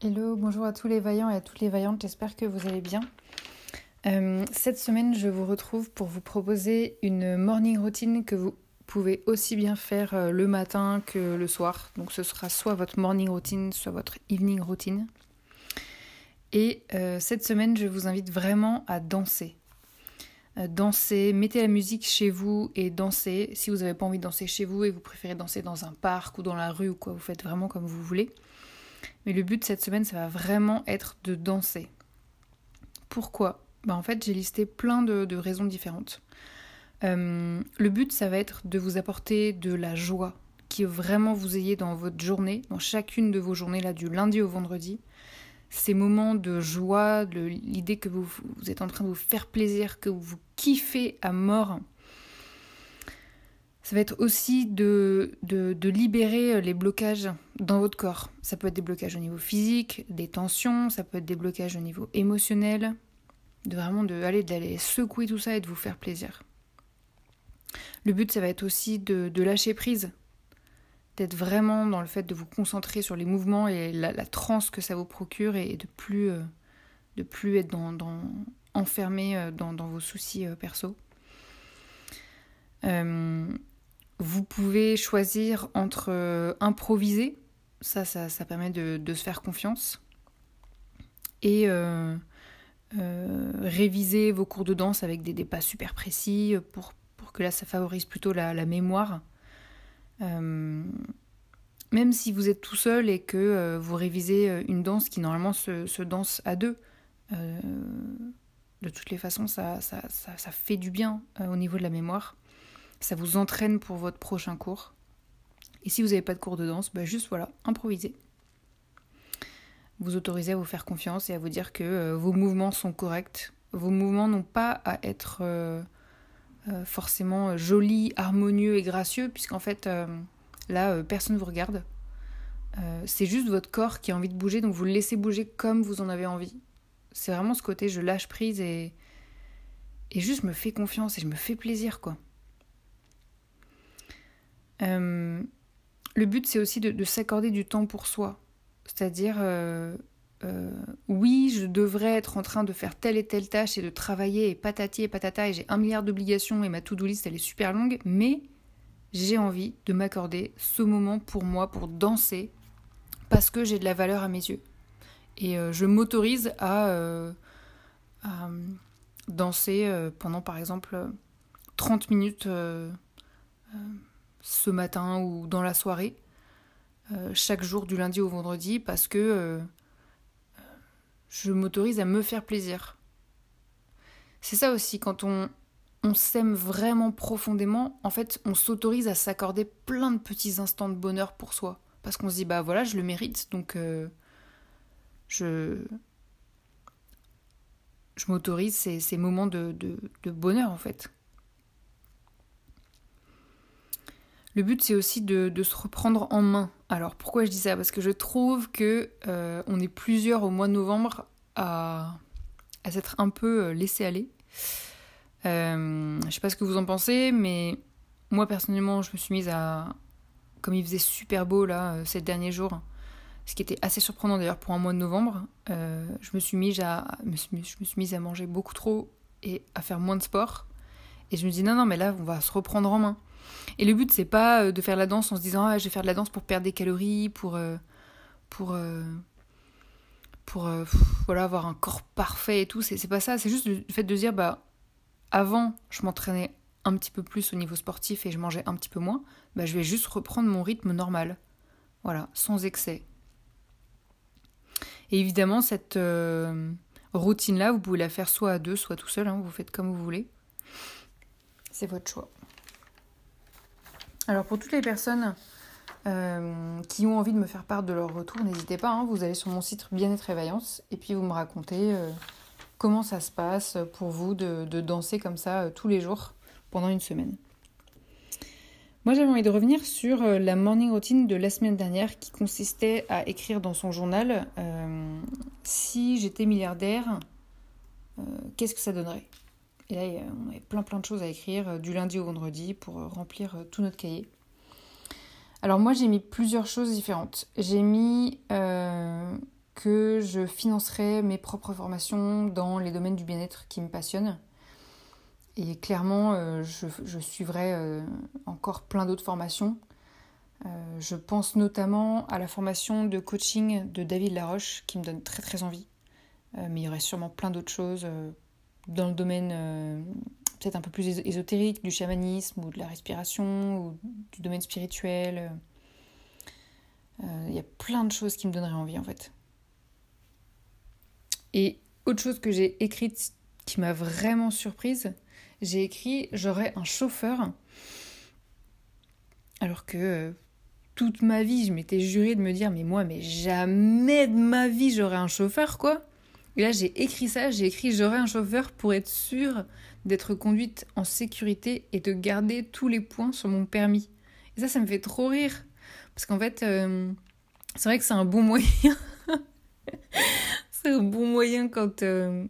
Hello, bonjour à tous les vaillants et à toutes les vaillantes, j'espère que vous allez bien. Euh, cette semaine, je vous retrouve pour vous proposer une morning routine que vous pouvez aussi bien faire euh, le matin que le soir. Donc ce sera soit votre morning routine, soit votre evening routine. Et euh, cette semaine, je vous invite vraiment à danser. danser, mettez la musique chez vous et dansez. Si vous n'avez pas envie de danser chez vous et vous préférez danser dans un parc ou dans la rue ou quoi, vous faites vraiment comme vous voulez. Mais le but de cette semaine, ça va vraiment être de danser. Pourquoi? Bah En fait, j'ai listé plein de, raisons différentes. Euh, le but, ça va être de vous apporter de la joie, qui vraiment vous ayez dans votre journée, dans chacune de vos journées, là, du lundi au vendredi. Ces moments de joie, l'idée que vous, êtes en train de vous faire plaisir, que vous kiffez à mort, ça va être aussi de, de, libérer euh, les blocages dans votre corps. Ça peut être des blocages au niveau physique, des tensions, ça peut être des blocages au niveau émotionnel, de vraiment de, aller, d'aller secouer tout ça et de vous faire plaisir. Le but, ça va être aussi de, de lâcher prise, d'être vraiment dans le fait de vous concentrer sur les mouvements et la, la transe que ça vous procure et, de plus, euh, de plus être dans, dans enfermé euh, dans, dans, vos soucis perso. Euh, vous pouvez choisir entre euh, improviser, ça, ça, permet de, se faire confiance, et euh, euh, réviser vos cours de danse avec des, pas super précis pour, que là ça favorise plutôt la, mémoire. même si vous êtes tout seul et que vous révisez une danse qui normalement se, se danse à deux, de toutes les façons ça, ça, ça fait du bien au niveau de la mémoire. Ça vous entraîne pour votre prochain cours. Et si vous n'avez pas de cours de danse, bah juste voilà, improvisez. Vous autorisez à vous faire confiance et à vous dire que euh, vos mouvements sont corrects. Vos mouvements n'ont pas à être euh, euh, forcément jolis, harmonieux et gracieux, puisqu'en fait, là, personne ne vous regarde. c'est juste votre corps qui a envie de bouger, donc vous le laissez bouger comme vous en avez envie. C'est vraiment ce côté je lâche prise et, et juste me fais confiance et je me fais plaisir, quoi. Euh, le but, c'est aussi de, s'accorder du temps pour soi. C'est-à-dire, euh, euh, oui, je devrais être en train de faire telle et telle tâche et de travailler et patati et patata et j'ai un milliard d'obligations et ma to-do list, elle est super longue, mais j'ai envie de m'accorder ce moment pour moi, pour danser, parce que j'ai de la valeur à mes yeux. Et je m'autorise à, à, danser pendant, par exemple, 30 minutes ce matin ou dans la soirée, euh, chaque jour du lundi au vendredi, parce que euh, je m'autorise à me faire plaisir. C'est ça aussi, quand on, on s'aime vraiment profondément, en fait, on s'autorise à s'accorder plein de petits instants de bonheur pour soi. Parce qu'on se dit, bah voilà, je le mérite, donc euh, je, je m'autorise ces, ces, moments de, de bonheur, en fait. Le but, c'est aussi de, se reprendre en main. Alors, pourquoi je dis ça? Parce que je trouve que euh, on est plusieurs au mois de novembre à, s'être un peu euh, laissé aller. Euh, je sais pas ce que vous en pensez, mais moi personnellement, je me suis mise à, comme il faisait super beau là euh, ces derniers jours, ce qui était assez surprenant d'ailleurs pour un mois de novembre, je me suis mise à, je me suis mise à manger beaucoup trop et à faire moins de sport. Et je me dis non non mais là on va se reprendre en main. Et le but, c'est pas euh, de faire la danse en se disant ah, je vais faire de la danse pour perdre des calories, pour, euh, pour, euh, pour voilà, avoir un corps parfait et tout. C'est pas ça. C'est juste le fait de dire, bah, avant, je m'entraînais un petit peu plus au niveau sportif et je mangeais un petit peu moins. Bah, je vais juste reprendre mon rythme normal. Voilà, sans excès. Et évidemment, cette routine-là, vous pouvez la faire soit à deux, soit tout seul. Hein, vous faites comme vous voulez. C'est votre choix. Alors pour toutes les personnes euh, qui ont envie de me faire part de leur retour, n'hésitez pas, hein, vous allez sur mon site Bien-être et Vaillance et puis vous me racontez euh, comment ça se passe pour vous de, danser comme ça euh, tous les jours pendant une semaine. Moi j'avais envie de revenir sur la morning routine de la semaine dernière qui consistait à écrire dans son journal si j'étais milliardaire, qu'est-ce que ça donnerait? Et là, on avait plein plein de choses à écrire du lundi au vendredi pour remplir tout notre cahier. Alors moi j'ai mis plusieurs choses différentes. J'ai mis euh, que je financerais mes propres formations dans les domaines du bien-être qui me passionnent. Et clairement, euh, je, suivrai euh, encore plein d'autres formations. je pense notamment à la formation de coaching de David Laroche qui me donne très très envie. mais il y aurait sûrement plein d'autres choses dans le domaine peut-être un peu plus ésotérique, du chamanisme ou de la respiration ou du domaine spirituel. Euh, il y a plein de choses qui me donneraient envie en fait. Et autre chose que j'ai écrite qui m'a vraiment surprise, j'ai écrit j'aurais un chauffeur. Alors que euh, toute ma vie, je m'étais juré de me dire mais moi, mais jamais de ma vie j'aurais un chauffeur quoi. Et là, j'ai écrit ça, j'ai écrit j'aurai un chauffeur pour être sûre d'être conduite en sécurité et de garder tous les points sur mon permis. Et ça, ça me fait trop rire. Parce qu'en fait, euh, c'est vrai que c'est un bon moyen. c'est un bon moyen quand, euh,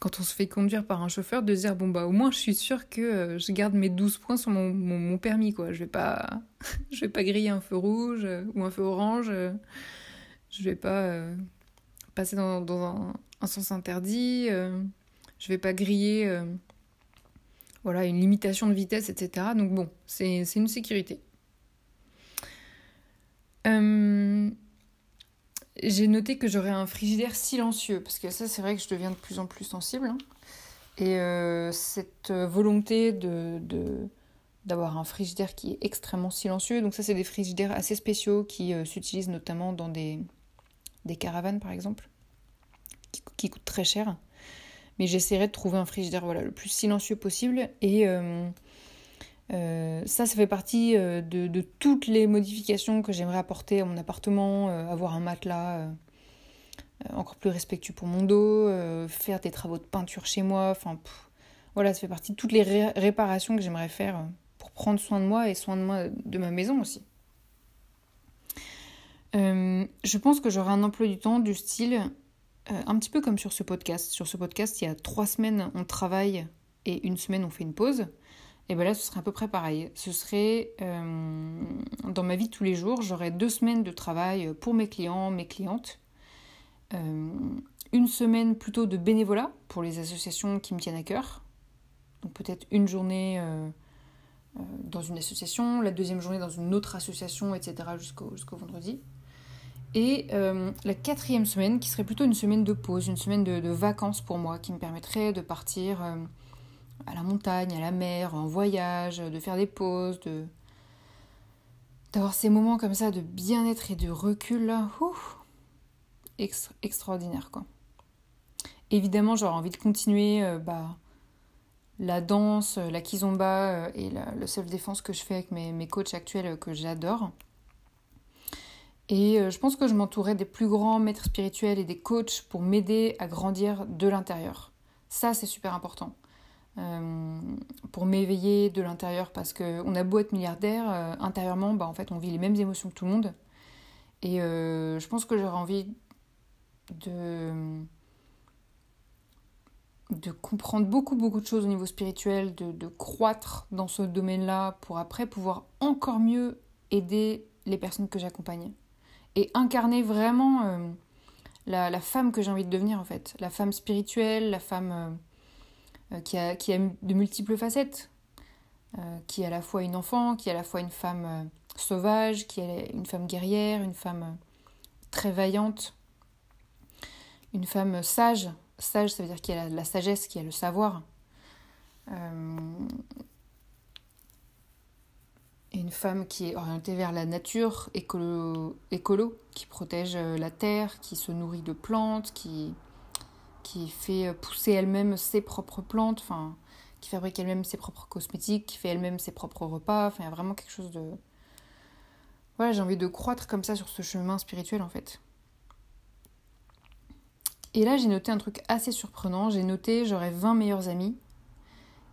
quand on se fait conduire par un chauffeur de dire bon, bah au moins je suis sûre que euh, je garde mes 12 points sur mon, permis, quoi. Je vais pas, je vais pas griller un feu rouge ou un feu orange. je vais pas passer dans un un sens interdit, euh, je vais pas griller euh, voilà, une limitation de vitesse, etc. Donc bon, c'est une sécurité. Euh, j'ai noté que j'aurais un frigidaire silencieux, parce que ça c'est vrai que je deviens de plus en plus sensible. Hein. Et cette volonté de, d'avoir un frigidaire qui est extrêmement silencieux. Donc ça, c'est des frigidaires assez spéciaux qui s'utilisent notamment dans des, des caravanes, par exemple qui, coûte très cher. Mais j'essaierai de trouver un frigidaire voilà, le plus silencieux possible. Et euh, euh, ça, ça fait partie euh, de, de, toutes les modifications que j'aimerais apporter à mon appartement. avoir un matelas encore plus respectueux pour mon dos, faire des travaux de peinture chez moi. Enfin, voilà, ça fait partie de toutes les réparations que j'aimerais faire pour prendre soin de moi et soin de moi de ma maison aussi. je pense que j'aurai un emploi du temps du style euh, un petit peu comme sur ce podcast. Sur ce podcast, il y a trois semaines, on travaille et une semaine, on fait une pause. Et bien là, ce serait à peu près pareil. Ce serait euh, dans ma vie de tous les jours, j'aurais deux semaines de travail pour mes clients, mes clientes. Euh, une semaine plutôt de bénévolat pour les associations qui me tiennent à cœur. Donc peut-être une journée dans une association, la deuxième journée dans une autre association, etc. jusqu'au vendredi. Et euh, la quatrième semaine, qui serait plutôt une semaine de pause, une semaine de, vacances pour moi, qui me permettrait de partir euh, à la montagne, à la mer, en voyage, de faire des pauses, de d'avoir ces moments comme ça de bien-être et de recul là, extraordinaire quoi. Évidemment, j'aurais envie de continuer euh, bah, la danse, la kizomba et le self-défense que je fais avec mes, mes coachs actuels que j'adore. Et euh, je pense que je m'entourais des plus grands maîtres spirituels et des coachs pour m'aider à grandir de l'intérieur. Ça, c'est super important. Euh, pour m'éveiller de l'intérieur parce qu'on a beau être milliardaire, euh, intérieurement, bah, en fait, on vit les mêmes émotions que tout le monde. Et je pense que j'aurais envie de, comprendre beaucoup, beaucoup de choses au niveau spirituel, de croître dans ce domaine-là pour après pouvoir encore mieux aider les personnes que j'accompagne et incarner vraiment euh, la, femme que j'ai envie de devenir en fait. La femme spirituelle, la femme euh, euh, qui, a, qui a de multiples facettes, qui est à la fois une enfant, qui est à la fois une femme sauvage, qui est une femme guerrière, une femme très vaillante, une femme sage. Sage, ça veut dire qu'il y a la sagesse, qu'il y a le savoir. Euh, une femme qui est orientée vers la nature, écolo, écolo, qui protège euh, la terre, qui se nourrit de plantes, qui, qui fait pousser elle-même ses propres plantes, enfin, qui fabrique elle-même ses propres cosmétiques, qui fait elle-même ses propres repas. Enfin, il y a vraiment quelque chose de. Voilà, j'ai envie de croître comme ça sur ce chemin spirituel en fait. Et là, j'ai noté un truc assez surprenant. J'ai noté j'aurais 20 meilleurs amis.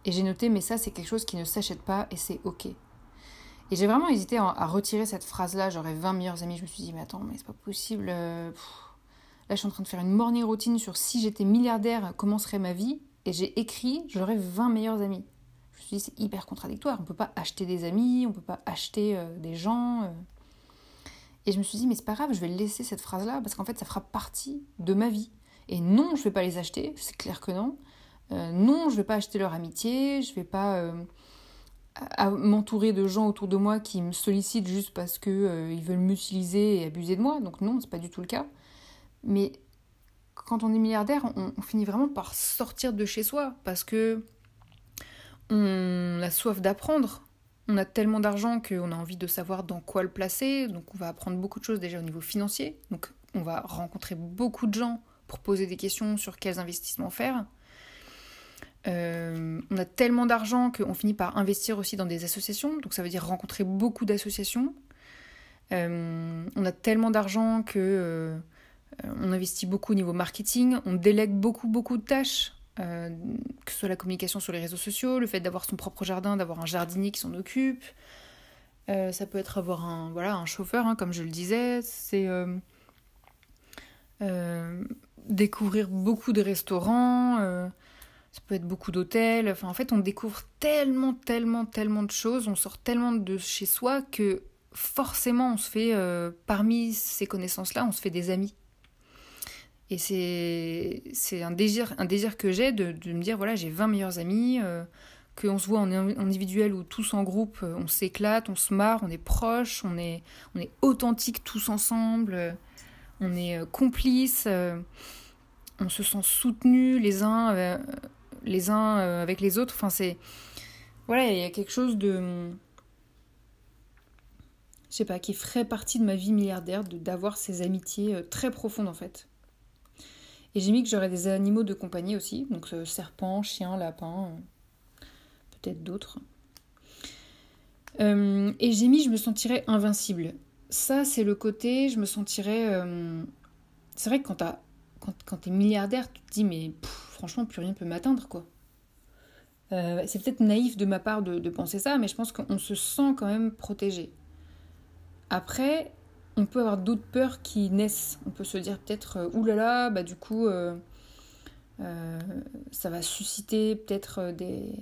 Et j'ai noté, mais ça, c'est quelque chose qui ne s'achète pas et c'est ok. Et j'ai vraiment hésité à retirer cette phrase-là, j'aurais 20 meilleurs amis. Je me suis dit, mais attends, mais c'est pas possible. Euh, là, je suis en train de faire une morning routine sur si j'étais milliardaire, comment serait ma vie. Et j'ai écrit, j'aurais 20 meilleurs amis. Je me suis dit, c'est hyper contradictoire. On peut pas acheter des amis, on peut pas acheter euh, des gens. Euh. Et je me suis dit, mais c'est pas grave, je vais laisser cette phrase-là parce qu'en fait, ça fera partie de ma vie. Et non, je vais pas les acheter, c'est clair que non. non, je vais pas acheter leur amitié, je vais pas à m'entourer de gens autour de moi qui me sollicitent juste parce que euh, ils veulent m'utiliser et abuser de moi. Donc non, c'est pas du tout le cas. Mais quand on est milliardaire, on, finit vraiment par sortir de chez soi parce que on a soif d'apprendre. On a tellement d'argent qu'on a envie de savoir dans quoi le placer. Donc on va apprendre beaucoup de choses déjà au niveau financier. Donc on va rencontrer beaucoup de gens pour poser des questions sur quels investissements faire. Euh, on a tellement d'argent qu'on finit par investir aussi dans des associations, donc ça veut dire rencontrer beaucoup d'associations. Euh, on a tellement d'argent que euh, on investit beaucoup au niveau marketing, on délègue beaucoup beaucoup de tâches, que ce soit la communication sur les réseaux sociaux, le fait d'avoir son propre jardin, d'avoir un jardinier qui s'en occupe. ça peut être avoir un voilà un chauffeur, hein, comme je le disais. C'est découvrir beaucoup de restaurants ça peut être beaucoup d'hôtels. Enfin, en fait, on découvre tellement, tellement, tellement de choses, on sort tellement de chez soi que forcément, on se fait, euh, parmi ces connaissances-là, on se fait des amis. Et c'est un désir, un désir que j'ai de, de, me dire voilà, j'ai 20 meilleurs amis, euh, qu'on se voit en, individuel ou tous en groupe, euh, on s'éclate, on se marre, on est proches, on est, on est authentique tous ensemble, on est complices, on se sent soutenus les uns les uns euh, avec les autres. Enfin, c'est. Voilà, il y a quelque chose de. Je sais pas, qui ferait partie de ma vie milliardaire, d'avoir ces amitiés euh, très profondes en fait. Et j'ai mis que j'aurais des animaux de compagnie aussi, donc euh, serpent, chien, lapin, peut-être d'autres. et j'ai mis je me sentirais invincible. Ça, c'est le côté, je me sentirais. C'est vrai que quand t'as quand, quand t'es milliardaire, tu te dis, mais franchement, plus rien peut m'atteindre, quoi. Euh, c'est peut-être naïf de ma part de, penser ça, mais je pense qu'on se sent quand même protégé. Après, on peut avoir d'autres peurs qui naissent. On peut se dire peut-être, euh, oulala, bah du coup, euh, ça va susciter peut-être des,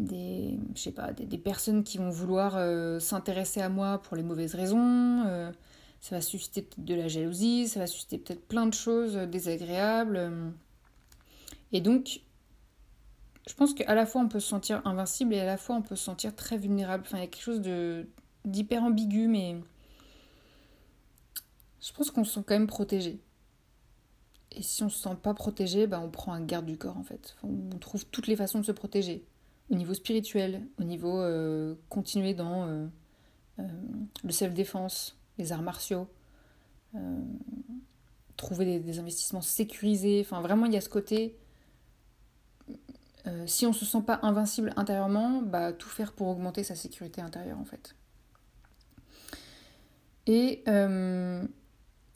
des, je sais pas, des, personnes qui vont vouloir s'intéresser à moi pour les mauvaises raisons ça va susciter peut-être de la jalousie, ça va susciter peut-être plein de choses désagréables. Et donc, je pense qu'à la fois on peut se sentir invincible et à la fois on peut se sentir très vulnérable. Enfin, il y a quelque chose d'hyper ambigu, mais je pense qu'on se sent quand même protégé. Et si on se sent pas protégé, bah on prend un garde du corps en fait. on trouve toutes les façons de se protéger. Au niveau spirituel, au niveau euh, continuer dans euh, euh, le self-défense, les arts martiaux, trouver des, investissements sécurisés. Enfin, vraiment, il y a ce côté. Euh, si on se sent pas invincible intérieurement, bah, tout faire pour augmenter sa sécurité intérieure en fait. Et euh,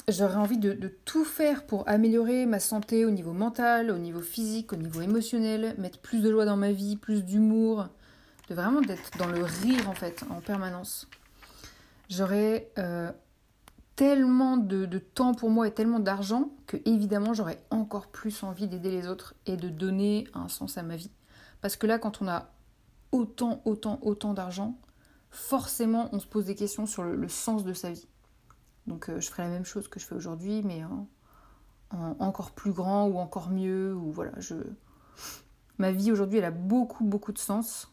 j'aurais envie de, de, tout faire pour améliorer ma santé au niveau mental, au niveau physique, au niveau émotionnel, mettre plus de joie dans ma vie, plus d'humour, de vraiment d'être dans le rire en fait, en permanence j'aurais euh, tellement de, temps pour moi et tellement d'argent que évidemment j'aurais encore plus envie d'aider les autres et de donner un sens à ma vie. Parce que là, quand on a autant, autant, autant d'argent, forcément on se pose des questions sur le, sens de sa vie. Donc euh, je ferai la même chose que je fais aujourd'hui, mais en, encore plus grand ou encore mieux. Ou voilà, je... Ma vie aujourd'hui, elle a beaucoup, beaucoup de sens.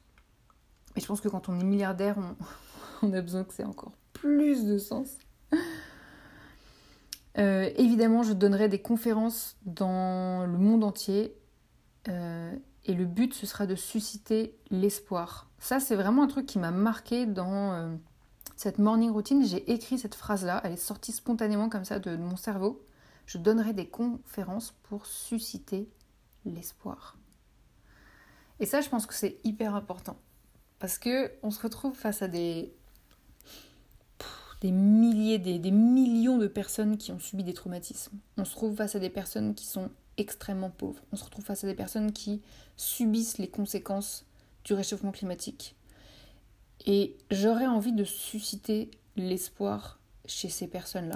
Et je pense que quand on est milliardaire, on, on a besoin que c'est encore plus de sens. Euh, évidemment, je donnerai des conférences dans le monde entier. Euh, et le but, ce sera de susciter l'espoir. Ça, c'est vraiment un truc qui m'a marqué dans euh, cette morning routine. J'ai écrit cette phrase-là. Elle est sortie spontanément comme ça de, de mon cerveau. Je donnerai des conférences pour susciter l'espoir. Et ça, je pense que c'est hyper important. Parce que on se retrouve face à des, des milliers, des, millions de personnes qui ont subi des traumatismes. On se trouve face à des personnes qui sont extrêmement pauvres. On se retrouve face à des personnes qui subissent les conséquences du réchauffement climatique. Et j'aurais envie de susciter l'espoir chez ces personnes-là.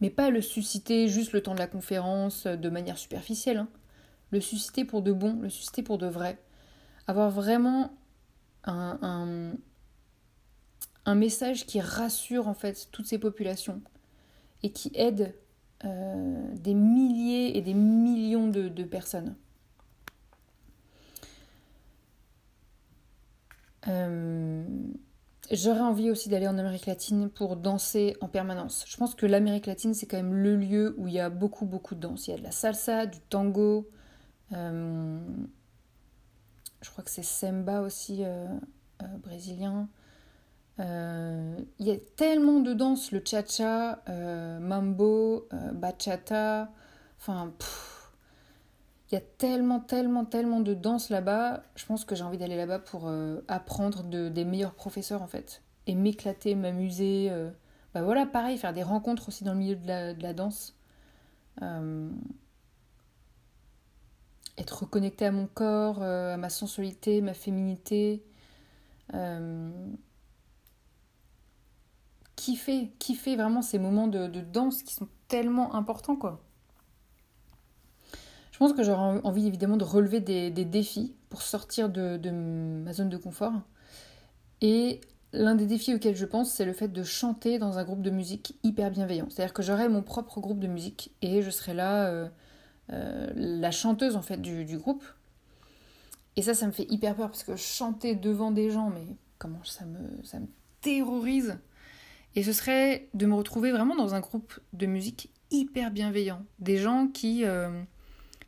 Mais pas le susciter juste le temps de la conférence de manière superficielle. Hein. Le susciter pour de bon, le susciter pour de vrai. Avoir vraiment un, un message qui rassure en fait toutes ces populations et qui aide euh, des milliers et des millions de, personnes. Euh, J'aurais envie aussi d'aller en Amérique latine pour danser en permanence. Je pense que l'Amérique latine, c'est quand même le lieu où il y a beaucoup, beaucoup de danse. Il y a de la salsa, du tango. Euh, je crois que c'est samba aussi, brésilien. Euh, il y a tellement de danses, le cha-cha, euh, mambo, euh, bachata, enfin, il y a tellement, tellement, tellement de danses là-bas. Je pense que j'ai envie d'aller là-bas pour euh, apprendre de, des meilleurs professeurs en fait, et m'éclater, m'amuser. euh. Bah voilà, pareil, faire des rencontres aussi dans le milieu de la, danse. Euh, être reconnecté à mon corps, euh, à ma sensualité, ma féminité. Kiffer, kiffer vraiment ces moments de, danse qui sont tellement importants, quoi. Je pense que j'aurais envie évidemment de relever des, défis pour sortir de, ma zone de confort. Et l'un des défis auxquels je pense, c'est le fait de chanter dans un groupe de musique hyper bienveillant. C'est-à-dire que j'aurais mon propre groupe de musique et je serais là, euh, euh, la chanteuse en fait du, du, groupe. Et ça, ça me fait hyper peur parce que chanter devant des gens, mais comment ça me, ça me terrorise. Et ce serait de me retrouver vraiment dans un groupe de musique hyper bienveillant. Des gens qui, euh,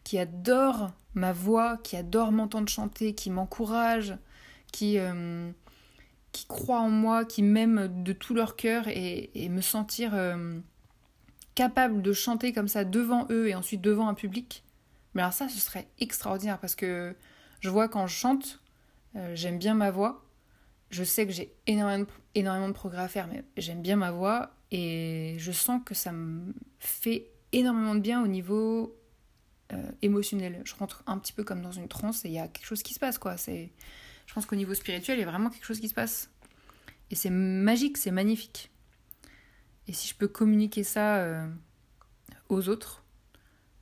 qui adorent ma voix, qui adorent m'entendre chanter, qui m'encouragent, qui, euh, qui croient en moi, qui m'aiment de tout leur cœur et, me sentir euh, capable de chanter comme ça devant eux et ensuite devant un public. Mais alors ça, ce serait extraordinaire parce que je vois quand je chante, j'aime bien ma voix. Je sais que j'ai énormément, énormément de progrès à faire, mais j'aime bien ma voix et je sens que ça me fait énormément de bien au niveau euh, émotionnel. Je rentre un petit peu comme dans une transe et il y a quelque chose qui se passe, quoi. C'est, je pense qu'au niveau spirituel, il y a vraiment quelque chose qui se passe. Et c'est magique, c'est magnifique. Et si je peux communiquer ça euh, aux autres,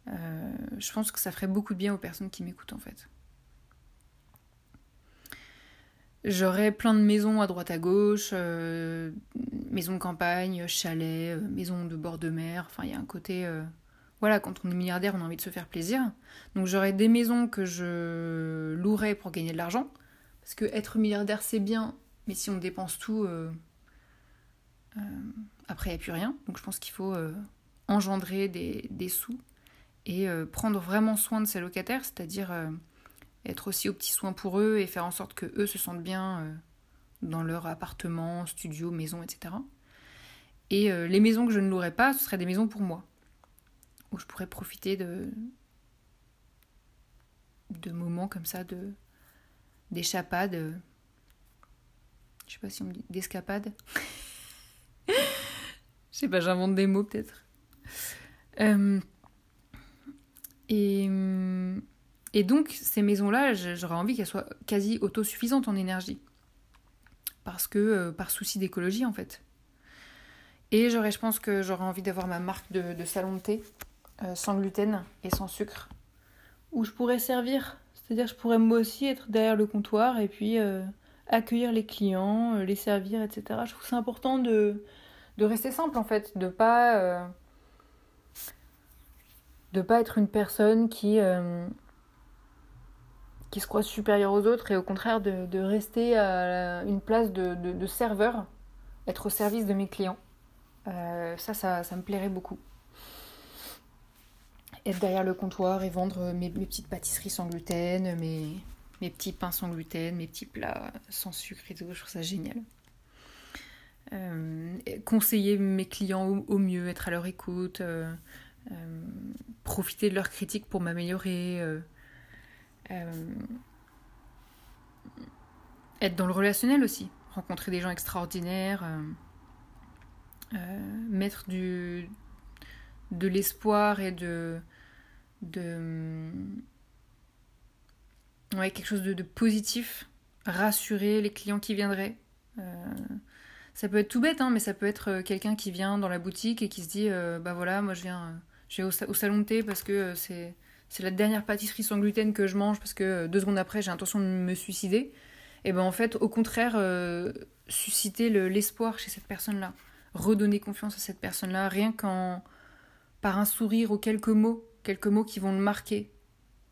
euh, je pense que ça ferait beaucoup de bien aux personnes qui m'écoutent, en fait. J'aurais plein de maisons à droite à gauche, euh, maisons de campagne, chalets, euh, maisons de bord de mer. Enfin, il y a un côté. Euh, voilà, quand on est milliardaire, on a envie de se faire plaisir. Donc j'aurais des maisons que je louerais pour gagner de l'argent. Parce que être milliardaire, c'est bien, mais si on dépense tout, après, il n'y a plus rien. Donc je pense qu'il faut engendrer des, des, sous et prendre vraiment soin de ses locataires, c'est-à-dire être aussi aux petits soins pour eux et faire en sorte que eux se sentent bien euh, dans leur appartement, studio, maison, etc. Et euh, les maisons que je ne louerais pas, ce seraient des maisons pour moi, où je pourrais profiter de de moments comme ça, de d'échappades. Euh, je sais pas si on me dit d'escapades. je sais pas, j'invente des mots peut-être. Euh, et et donc, ces maisons-là, j'aurais envie qu'elles soient quasi autosuffisantes en énergie. Parce que, euh, par souci d'écologie, en fait. Et j'aurais, je pense que j'aurais envie d'avoir ma marque de, de, salon de thé, euh, sans gluten et sans sucre, où je pourrais servir. C'est-à-dire, je pourrais moi aussi être derrière le comptoir et puis euh, accueillir les clients, les servir, etc. Je trouve c'est important de, de rester simple, en fait, de pas. de pas être une personne qui qui se croient supérieurs aux autres et au contraire de, rester à une place de, serveur, être au service de mes clients. Euh, ça, ça, me plairait beaucoup. être derrière le comptoir et vendre mes, petites pâtisseries sans gluten, mes, mes, petits pains sans gluten, mes petits plats sans sucre et tout. Je trouve ça génial. Euh, conseiller mes clients au, mieux, être à leur écoute, euh, euh, profiter de leurs critiques pour m'améliorer, être dans le relationnel aussi, rencontrer des gens extraordinaires, mettre du, de l'espoir et de, de ouais, quelque chose de, positif, rassurer les clients qui viendraient. Ça peut être tout bête, hein, mais ça peut être euh, quelqu'un qui vient dans la boutique et qui se dit euh, Bah voilà, moi je viens, je au, salon de thé parce que euh, c'est, c'est la dernière pâtisserie sans gluten que je mange parce que deux secondes après j'ai l'intention de me suicider. Et ben en fait, au contraire, susciter l'espoir chez cette personne-là, redonner confiance à cette personne-là, rien qu'en par un sourire ou quelques mots, quelques mots qui vont le marquer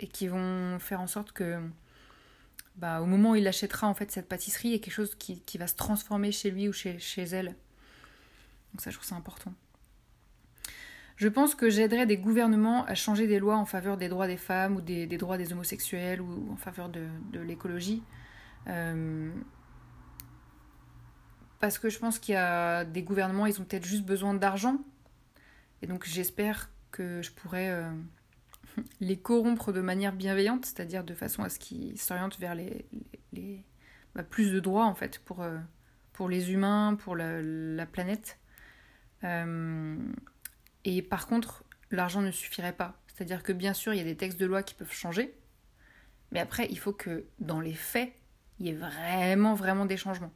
et qui vont faire en sorte que bah, au moment où il achètera en fait cette pâtisserie, il y a quelque chose qui, va se transformer chez lui ou chez, chez elle. Donc ça, je trouve ça important. Je pense que j'aiderais des gouvernements à changer des lois en faveur des droits des femmes ou des, droits des homosexuels ou en faveur de, l'écologie. Euh, parce que je pense qu'il y a des gouvernements, ils ont peut-être juste besoin d'argent. Et donc j'espère que je pourrais euh, les corrompre de manière bienveillante, c'est-à-dire de façon à ce qu'ils s'orientent vers les, bah, plus de droits en fait pour, euh, pour les humains, pour la, planète. Et par contre, l'argent ne suffirait pas. C'est-à-dire que bien sûr, il y a des textes de loi qui peuvent changer, mais après, il faut que dans les faits, il y ait vraiment, vraiment des changements.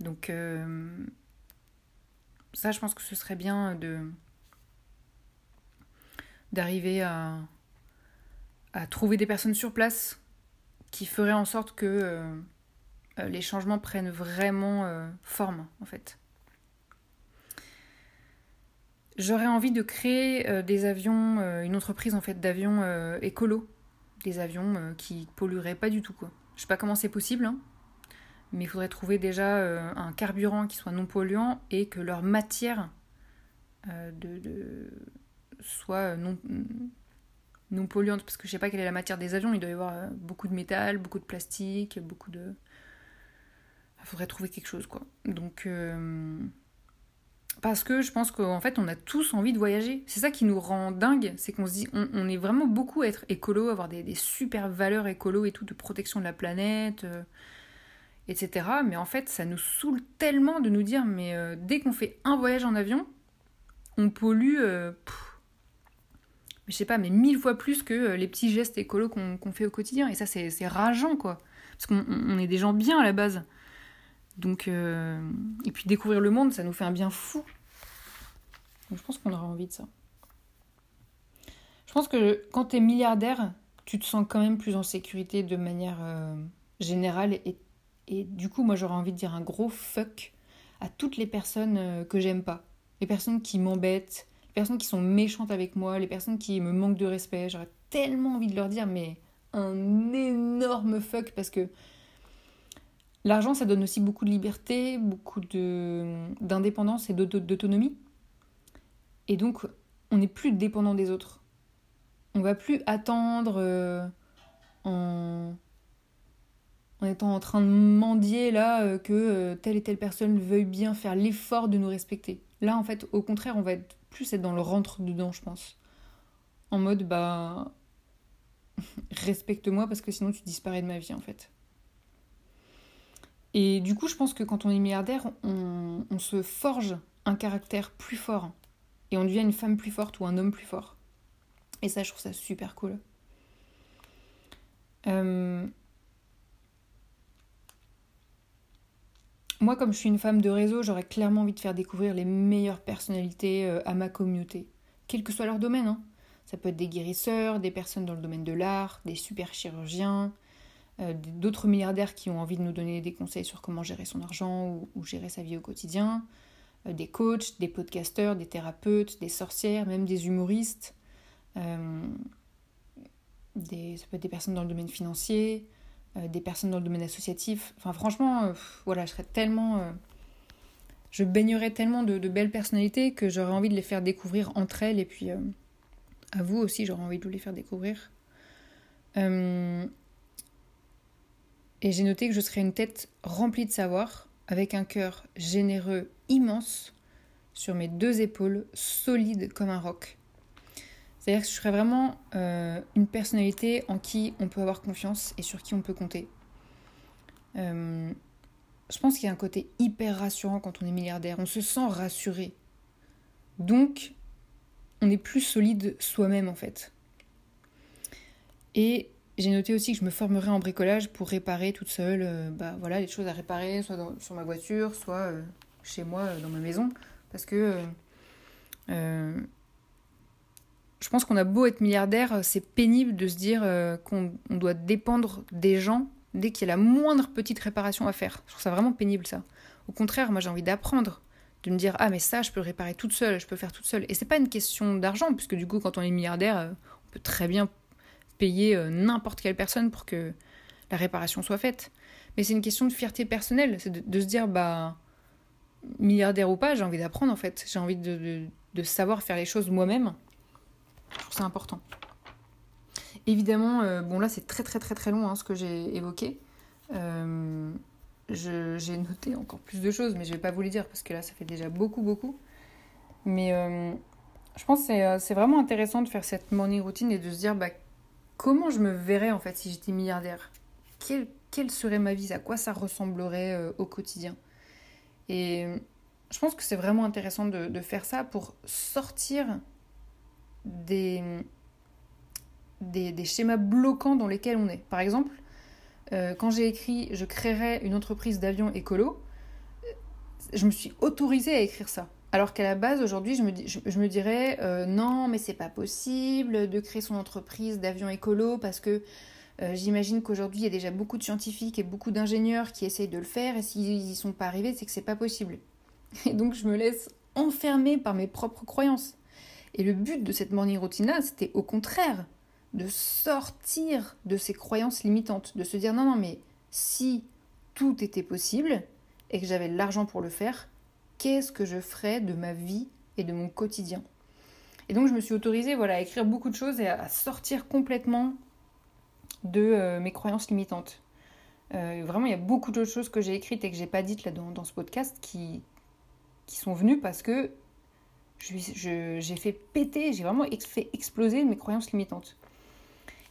Donc, euh, ça, je pense que ce serait bien de d'arriver à, trouver des personnes sur place qui feraient en sorte que euh, euh, les changements prennent vraiment forme en fait. J'aurais envie de créer des avions, une entreprise en fait d'avions écolo, des avions qui pollueraient pas du tout quoi. Je sais pas comment c'est possible, hein, mais il faudrait trouver déjà un carburant qui soit non polluant et que leur matière de soit non, non polluante, parce que je sais pas quelle est la matière des avions, il doit y avoir euh, beaucoup de métal, beaucoup de plastique, beaucoup de... Il faudrait trouver quelque chose, quoi. Donc... Euh, parce que je pense qu'en fait, on a tous envie de voyager. C'est ça qui nous rend dingue, c'est qu'on se dit, on, est vraiment beaucoup à être écolo, avoir des, des, super valeurs écolo et tout, de protection de la planète, euh, etc. Mais en fait, ça nous saoule tellement de nous dire, mais dès qu'on fait un voyage en avion, on pollue je sais pas, mais mille fois plus que euh, les petits gestes écolos qu'on fait au quotidien. Et ça, c'est rageant, quoi. Parce qu'on est des gens bien à la base. Donc, euh, et puis découvrir le monde, ça nous fait un bien fou. Je pense qu'on aura envie de ça. Je pense que quand tu milliardaire, tu te sens quand même plus en sécurité de manière euh, générale. Et, et, du coup, moi, j'aurais envie de dire un gros fuck à toutes les personnes que j'aime pas. Les personnes qui m'embêtent, personnes qui sont méchantes avec moi, les personnes qui me manquent de respect. J'aurais tellement envie de leur dire, mais un énorme fuck parce que l'argent, ça donne aussi beaucoup de liberté, beaucoup d'indépendance et d'autonomie. Et donc, on n'est plus dépendant des autres. On va plus attendre euh, en, étant en train de mendier là euh, que euh, telle et telle personne veuille bien faire l'effort de nous respecter. Là, en fait, au contraire, on va être plus être dans le rentre dedans, je pense. En mode, bah. Respecte-moi parce que sinon tu disparais de ma vie, en fait. Et du coup, je pense que quand on est milliardaire, on, se forge un caractère plus fort. Et on devient une femme plus forte ou un homme plus fort. Et ça, je trouve ça super cool. Euh, Moi, comme je suis une femme de réseau, j'aurais clairement envie de faire découvrir les meilleures personnalités euh, à ma communauté, quel que soit leur domaine. Hein. Ça peut être des guérisseurs, des personnes dans le domaine de l'art, des super chirurgiens, d'autres milliardaires qui ont envie de nous donner des conseils sur comment gérer son argent ou, gérer sa vie au quotidien, euh, des coachs, des podcasteurs, des thérapeutes, des sorcières, même des humoristes. des, ça peut être des personnes dans le domaine financier, euh, des personnes dans le domaine associatif. Enfin, franchement, euh, voilà, je serais tellement. Euh, je baignerais tellement de, belles personnalités que j'aurais envie de les faire découvrir entre elles et puis à vous aussi, j'aurais envie de vous les faire découvrir. Et j'ai noté que je serais une tête remplie de savoir, avec un cœur généreux immense sur mes deux épaules, solide comme un roc. C'est-à-dire que je serais vraiment euh, une personnalité en qui on peut avoir confiance et sur qui on peut compter. Euh, je pense qu'il y a un côté hyper rassurant quand on est milliardaire. On se sent rassuré. Donc, on est plus solide soi-même en fait. Et j'ai noté aussi que je me formerais en bricolage pour réparer toute seule euh, bah, voilà, les choses à réparer, soit sur ma voiture, soit euh, chez moi, euh, dans ma maison. Parce que je pense qu'on a beau être milliardaire, c'est pénible de se dire qu'on doit dépendre des gens dès qu'il y a la moindre petite réparation à faire. Je trouve ça vraiment pénible ça. Au contraire, moi j'ai envie d'apprendre, de me dire ah mais ça je peux le réparer toute seule, je peux le faire toute seule. Et c'est pas une question d'argent puisque du coup quand on est milliardaire, on peut très bien payer euh, n'importe quelle personne pour que la réparation soit faite. Mais c'est une question de fierté personnelle, c'est de, se dire, bah, milliardaire ou pas, j'ai envie d'apprendre en fait. J'ai envie de, savoir faire les choses moi-même. Je trouve ça important. Évidemment, euh, bon là c'est très très très très long hein, ce que j'ai évoqué. Euh, j'ai noté encore plus de choses, mais je vais pas vous les dire parce que là ça fait déjà beaucoup beaucoup. Mais je pense que c'est vraiment intéressant de faire cette morning routine et de se dire bah, comment je me verrais en fait si j'étais milliardaire? Quelle, serait ma vie? À quoi ça ressemblerait euh, au quotidien? Et je pense que c'est vraiment intéressant de, faire ça pour sortir des, des, schémas bloquants dans lesquels on est. Par exemple, euh, quand j'ai écrit Je créerai une entreprise d'avion écolo, je me suis autorisée à écrire ça. Alors qu'à la base, aujourd'hui, je me, dirais euh, non, mais c'est pas possible de créer son entreprise d'avion écolo parce que euh, j'imagine qu'aujourd'hui, il y a déjà beaucoup de scientifiques et beaucoup d'ingénieurs qui essayent de le faire et s'ils n'y sont pas arrivés, c'est que c'est pas possible. Et donc, je me laisse enfermer par mes propres croyances. Et le but de cette morning routine-là, c'était au contraire de sortir de ces croyances limitantes, de se dire non, non, mais si tout était possible et que j'avais l'argent pour le faire, qu'est-ce que je ferais de ma vie et de mon quotidien. Et donc je me suis autorisée voilà, à écrire beaucoup de choses et à sortir complètement de euh, mes croyances limitantes. Euh, vraiment, il y a beaucoup d'autres choses que j'ai écrites et que j'ai pas dites là dans, ce podcast qui, sont venues parce que j'ai fait péter, j'ai vraiment fait exploser mes croyances limitantes.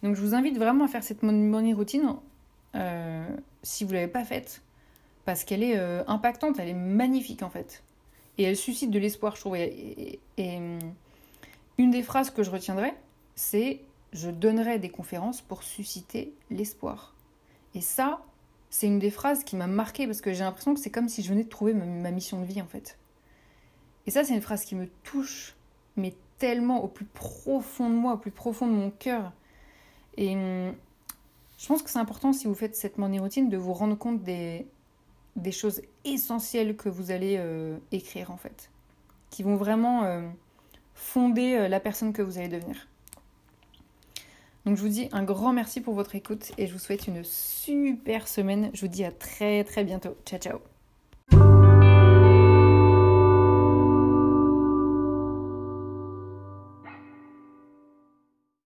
Donc je vous invite vraiment à faire cette morning routine euh, si vous ne l'avez pas faite parce qu'elle est euh, impactante, elle est magnifique en fait. Et elle suscite de l'espoir, je trouve. Et, hum, une des phrases que je retiendrai, c'est je donnerai des conférences pour susciter l'espoir. Et ça, c'est une des phrases qui m'a marquée parce que j'ai l'impression que c'est comme si je venais de trouver ma, mission de vie en fait. Et ça, c'est une phrase qui me touche, mais tellement au plus profond de moi, au plus profond de mon cœur. Et hum, je pense que c'est important si vous faites cette morning routine de vous rendre compte des, des choses essentielles que vous allez euh, écrire en fait, qui vont vraiment euh, fonder euh, la personne que vous allez devenir. Donc je vous dis un grand merci pour votre écoute et je vous souhaite une super semaine. Je vous dis à très très bientôt. Ciao ciao